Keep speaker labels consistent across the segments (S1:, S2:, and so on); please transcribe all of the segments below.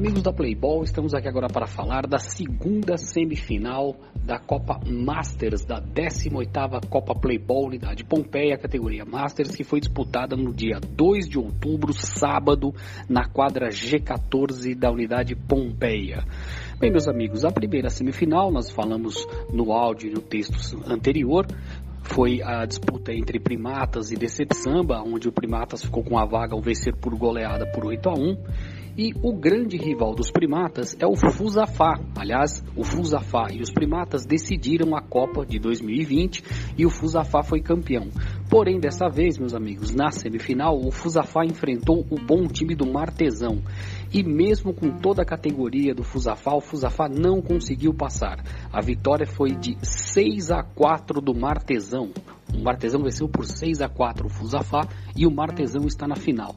S1: Amigos da Playball, estamos aqui agora para falar da segunda semifinal da Copa Masters, da 18ª Copa Playball Unidade Pompeia, categoria Masters, que foi disputada no dia 2 de outubro, sábado, na quadra G14 da Unidade Pompeia. Bem, meus amigos, a primeira semifinal, nós falamos no áudio e no texto anterior, foi a disputa entre Primatas e DC Samba, onde o Primatas ficou com a vaga ao vencer por goleada por 8 a 1 e o grande rival dos primatas é o Fusafá. Aliás, o Fusafá e os primatas decidiram a Copa de 2020 e o Fusafá foi campeão. Porém, dessa vez, meus amigos, na semifinal, o Fusafá enfrentou o bom time do Martesão. E mesmo com toda a categoria do Fusafá, o Fusafá não conseguiu passar. A vitória foi de 6 a 4 do Martesão. O Martesão venceu por 6 a 4 o Fusafá e o Martesão está na final.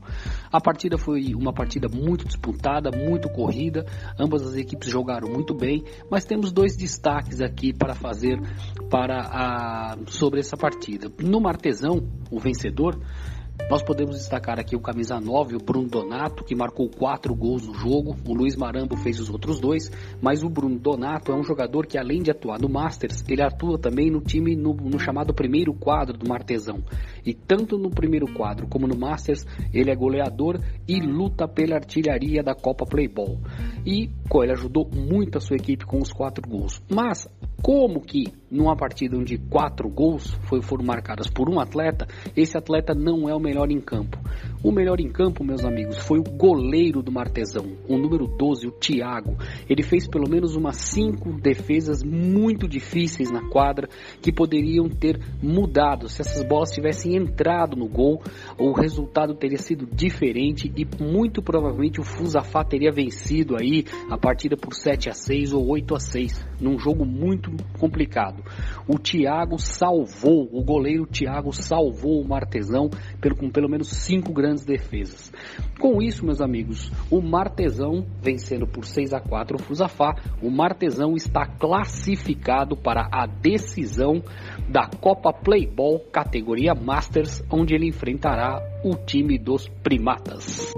S1: A partida foi uma partida muito disputada, muito corrida, ambas as equipes jogaram muito bem, mas temos dois destaques aqui para fazer para a, sobre essa partida. No Martesão, o vencedor nós podemos destacar aqui o camisa 9, o Bruno Donato, que marcou quatro gols no jogo. O Luiz Marambo fez os outros dois, mas o Bruno Donato é um jogador que, além de atuar no Masters, ele atua também no time no, no chamado primeiro quadro do Martesão. E tanto no primeiro quadro como no Masters, ele é goleador e luta pela artilharia da Copa Playball. E ele ajudou muito a sua equipe com os quatro gols. Mas como que numa partida onde quatro gols foram marcadas por um atleta, esse atleta não é o melhor em campo. O melhor em campo, meus amigos, foi o goleiro do Martesão, o número 12, o Thiago. Ele fez pelo menos umas cinco defesas muito difíceis na quadra que poderiam ter mudado. Se essas bolas tivessem entrado no gol, o resultado teria sido diferente e muito provavelmente o Fusafá teria vencido aí a partida por 7 a 6 ou 8 a 6, num jogo muito complicado. O Thiago salvou, o goleiro Thiago salvou o Martesão pelo, com pelo menos cinco grandes defesas. Com isso, meus amigos, o Martesão vencendo por 6 a 4 o Fusafá, o Martesão está classificado para a decisão da Copa Playball categoria Masters, onde ele enfrentará o time dos Primatas.